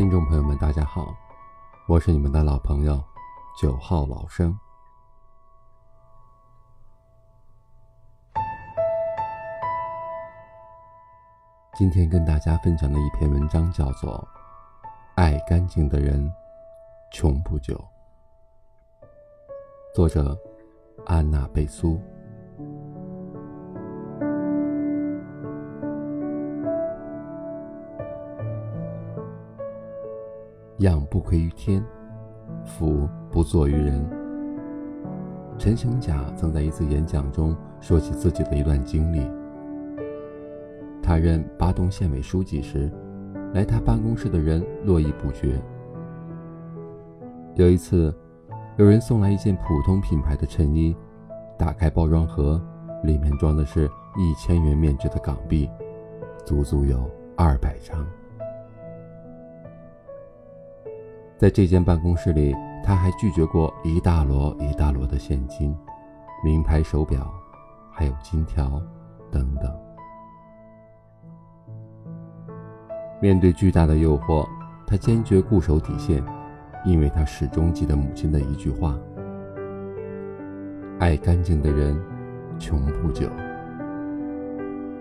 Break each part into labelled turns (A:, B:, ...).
A: 听众朋友们，大家好，我是你们的老朋友九号老生。今天跟大家分享的一篇文章叫做《爱干净的人穷不久》，作者安娜贝苏。养不愧于天，福不作于人。陈行甲曾在一次演讲中说起自己的一段经历。他任巴东县委书记时，来他办公室的人络绎不绝。有一次，有人送来一件普通品牌的衬衣，打开包装盒，里面装的是一千元面值的港币，足足有二百张。在这间办公室里，他还拒绝过一大摞一大摞的现金、名牌手表，还有金条等等。面对巨大的诱惑，他坚决固守底线，因为他始终记得母亲的一句话：“爱干净的人，穷不久。”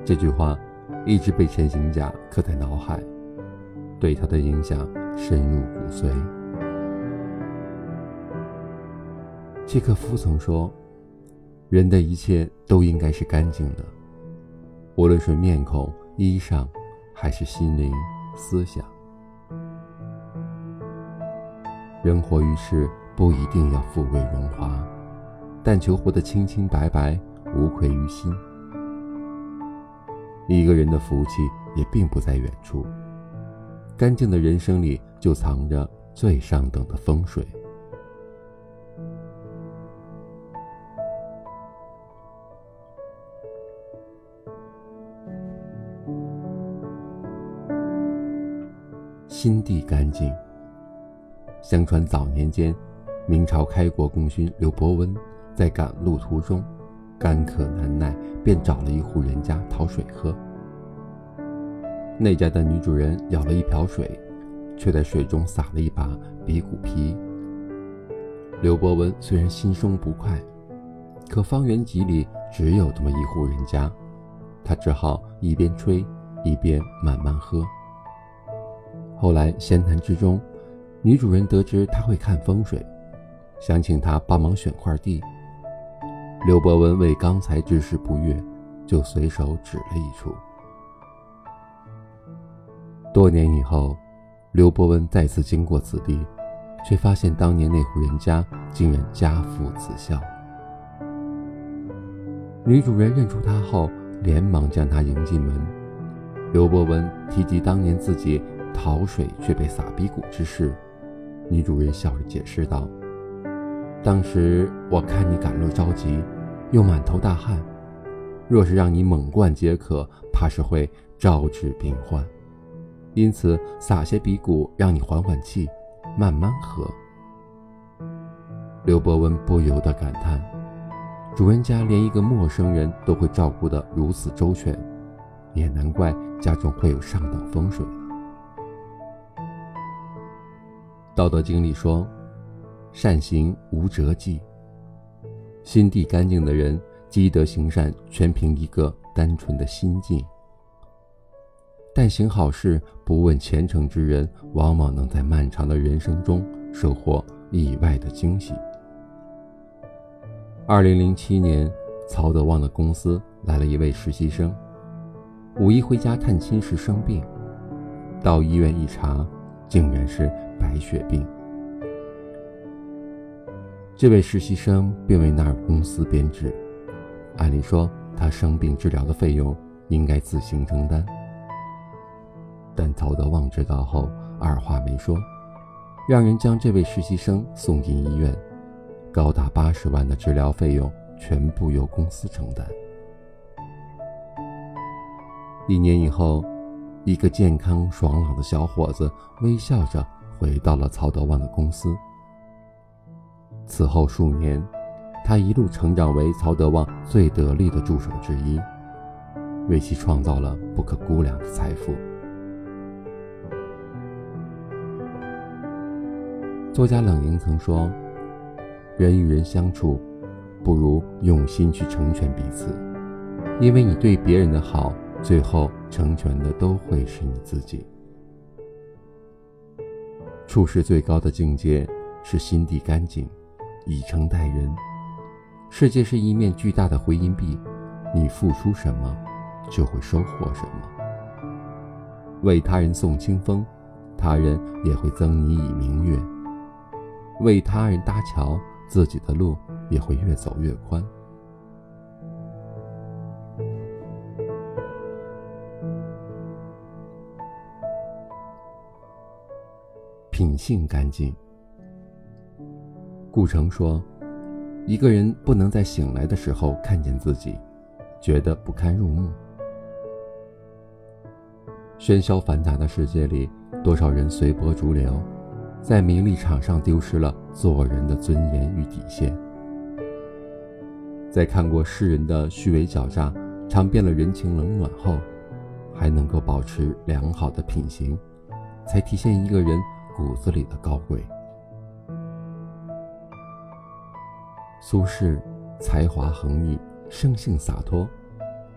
A: 这句话一直被陈行甲刻在脑海，对他的影响。深入骨髓。契诃夫曾说：“人的一切都应该是干净的，无论是面孔、衣裳，还是心灵、思想。人活于世，不一定要富贵荣华，但求活得清清白白，无愧于心。一个人的福气也并不在远处。”干净的人生里，就藏着最上等的风水。心地干净。相传早年间，明朝开国功勋刘伯温在赶路途中，干渴难耐，便找了一户人家讨水喝。那家的女主人舀了一瓢水，却在水中撒了一把比骨皮。刘伯温虽然心生不快，可方圆几里只有这么一户人家，他只好一边吹，一边慢慢喝。后来闲谈之中，女主人得知他会看风水，想请他帮忙选块地。刘伯温为刚才之事不悦，就随手指了一处。多年以后，刘伯温再次经过此地，却发现当年那户人家竟然家父子孝。女主人认出他后，连忙将他迎进门。刘伯温提及当年自己讨水却被撒鼻骨之事，女主人笑着解释道：“当时我看你赶路着急，又满头大汗，若是让你猛灌解渴，怕是会招致病患。”因此，撒些鼻骨让你缓缓气，慢慢喝。刘伯温不由得感叹：主人家连一个陌生人都会照顾得如此周全，也难怪家中会有上等风水了。道德经里说：“善行无辙迹。”心地干净的人，积德行善，全凭一个单纯的心境。但行好事、不问前程之人，往往能在漫长的人生中收获意外的惊喜。二零零七年，曹德旺的公司来了一位实习生，五一回家探亲时生病，到医院一查，竟然是白血病。这位实习生并未纳入公司编制，按理说他生病治疗的费用应该自行承担。但曹德旺知道后，二话没说，让人将这位实习生送进医院，高达八十万的治疗费用全部由公司承担。一年以后，一个健康爽朗的小伙子微笑着回到了曹德旺的公司。此后数年，他一路成长为曹德旺最得力的助手之一，为其创造了不可估量的财富。作家冷凝曾说：“人与人相处，不如用心去成全彼此，因为你对别人的好，最后成全的都会是你自己。”处事最高的境界是心地干净，以诚待人。世界是一面巨大的回音壁，你付出什么，就会收获什么。为他人送清风，他人也会赠你以明月；为他人搭桥，自己的路也会越走越宽。品性干净。顾城说：“一个人不能在醒来的时候看见自己，觉得不堪入目。喧嚣繁杂的世界里，多少人随波逐流，在名利场上丢失了做人的尊严与底线。在看过世人的虚伪狡诈，尝遍了人情冷暖后，还能够保持良好的品行，才体现一个人。”骨子里的高贵。苏轼才华横溢，生性洒脱，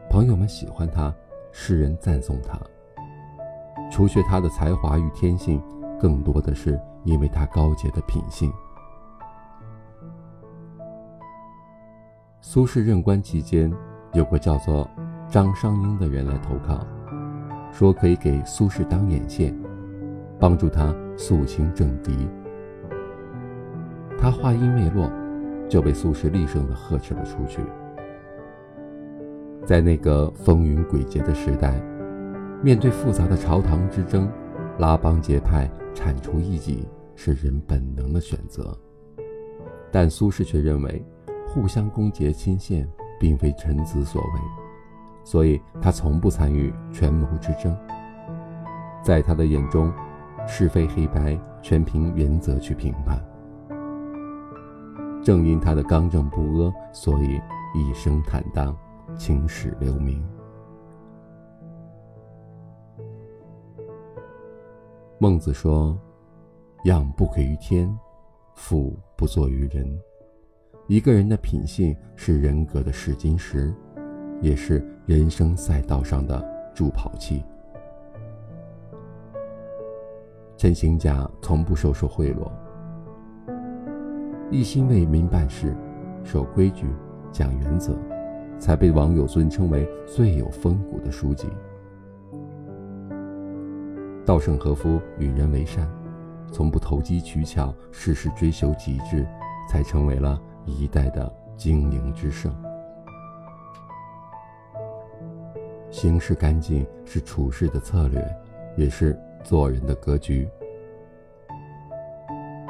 A: 朋友们喜欢他，世人赞颂他。除却他的才华与天性，更多的是因为他高洁的品性。苏轼任官期间，有个叫做张商英的人来投靠，说可以给苏轼当眼线。帮助他肃清政敌。他话音未落，就被苏轼厉声地呵斥了出去。在那个风云诡谲的时代，面对复杂的朝堂之争，拉帮结派、铲除异己是人本能的选择。但苏轼却认为，互相攻讦亲信并非臣子所为，所以他从不参与权谋之争。在他的眼中，是非黑白全凭原则去评判。正因他的刚正不阿，所以一生坦荡，青史留名。孟子说：“养不愧于天，俯不作于人。”一个人的品性是人格的试金石，也是人生赛道上的助跑器。陈行甲从不收受贿赂，一心为民办事，守规矩，讲原则，才被网友尊称为最有风骨的书记。稻盛和夫与人为善，从不投机取巧，事事追求极致，才成为了一代的经营之圣。行事干净是处事的策略，也是。做人的格局，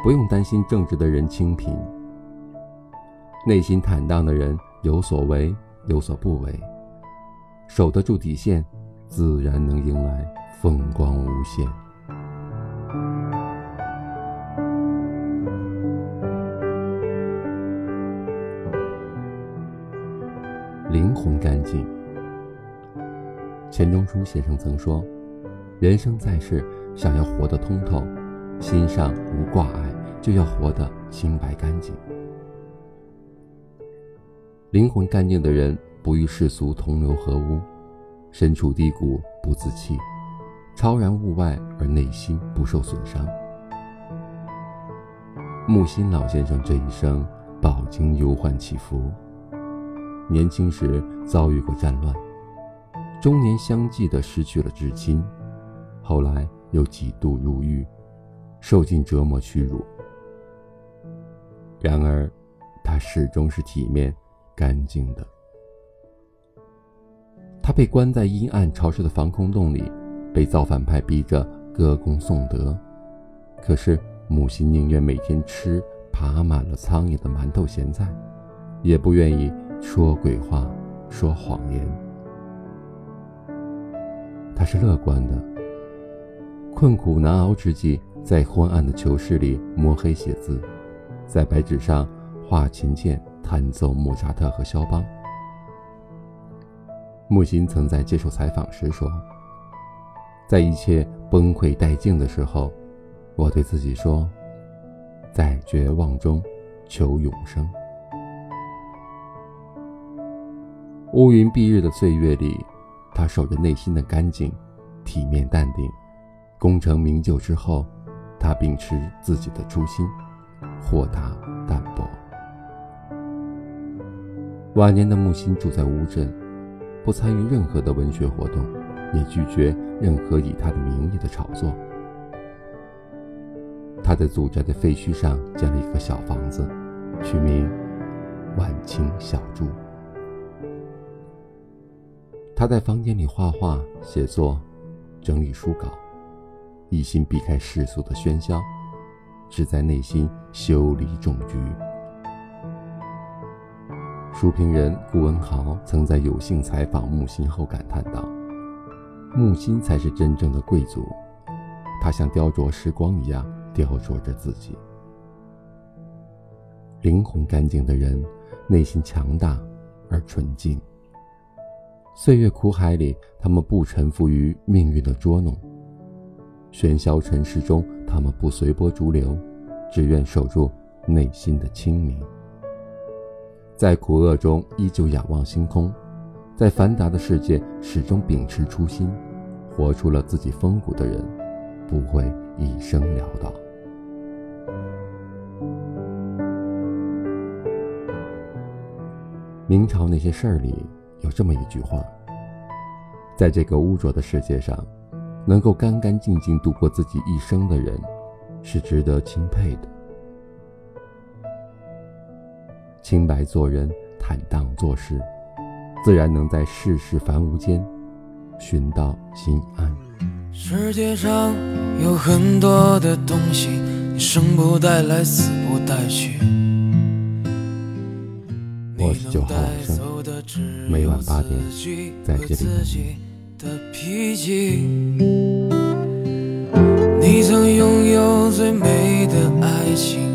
A: 不用担心正直的人清贫，内心坦荡的人有所为有所不为，守得住底线，自然能迎来风光无限。灵魂干净，钱钟书先生曾说。人生在世，想要活得通透，心上无挂碍，就要活得清白干净。灵魂干净的人，不与世俗同流合污，身处低谷不自弃，超然物外而内心不受损伤。木心老先生这一生饱经忧患起伏，年轻时遭遇过战乱，中年相继的失去了至亲。后来又几度入狱，受尽折磨屈辱。然而，他始终是体面、干净的。他被关在阴暗潮湿的防空洞里，被造反派逼着歌功颂德。可是，母亲宁愿每天吃爬满了苍蝇的馒头咸菜，也不愿意说鬼话、说谎言。他是乐观的。困苦难熬之际，在昏暗的囚室里摸黑写字，在白纸上画琴键，弹奏莫扎特和肖邦。木心曾在接受采访时说：“在一切崩溃殆尽的时候，我对自己说，在绝望中求永生。乌云蔽日的岁月里，他守着内心的干净、体面、淡定。功成名就之后，他秉持自己的初心，豁达淡泊。晚年的木心住在乌镇，不参与任何的文学活动，也拒绝任何以他的名义的炒作。他在祖宅的废墟上建了一个小房子，取名“晚清小筑”。他在房间里画画、写作、整理书稿，一心避开世俗的喧嚣，只在内心修篱种菊。书评人顾文豪曾在有幸采访木心后感叹道：“木心才是真正的贵族，他像雕琢时光一样雕琢着自己。灵魂干净的人，内心强大而纯净。岁月苦海里，他们不臣服于命运的捉弄；喧嚣尘世中，他们不随波逐流，只愿守住内心的清明。”在苦厄中依旧仰望星空，在繁杂的世界始终秉持初心，活出了自己风骨的人，不会一生潦倒。明朝那些事儿里有这么一句话：在这个污浊的世界上，能够干干净净度过自己一生的人，是值得钦佩的。清白做人，坦荡做事，自然能在世事繁芜间寻到心安。
B: 世界上有很多的东西，你生不带来，死不带去。
A: 我是九号晚生，每晚八点在这里等
B: 你。你曾拥有最美的爱情。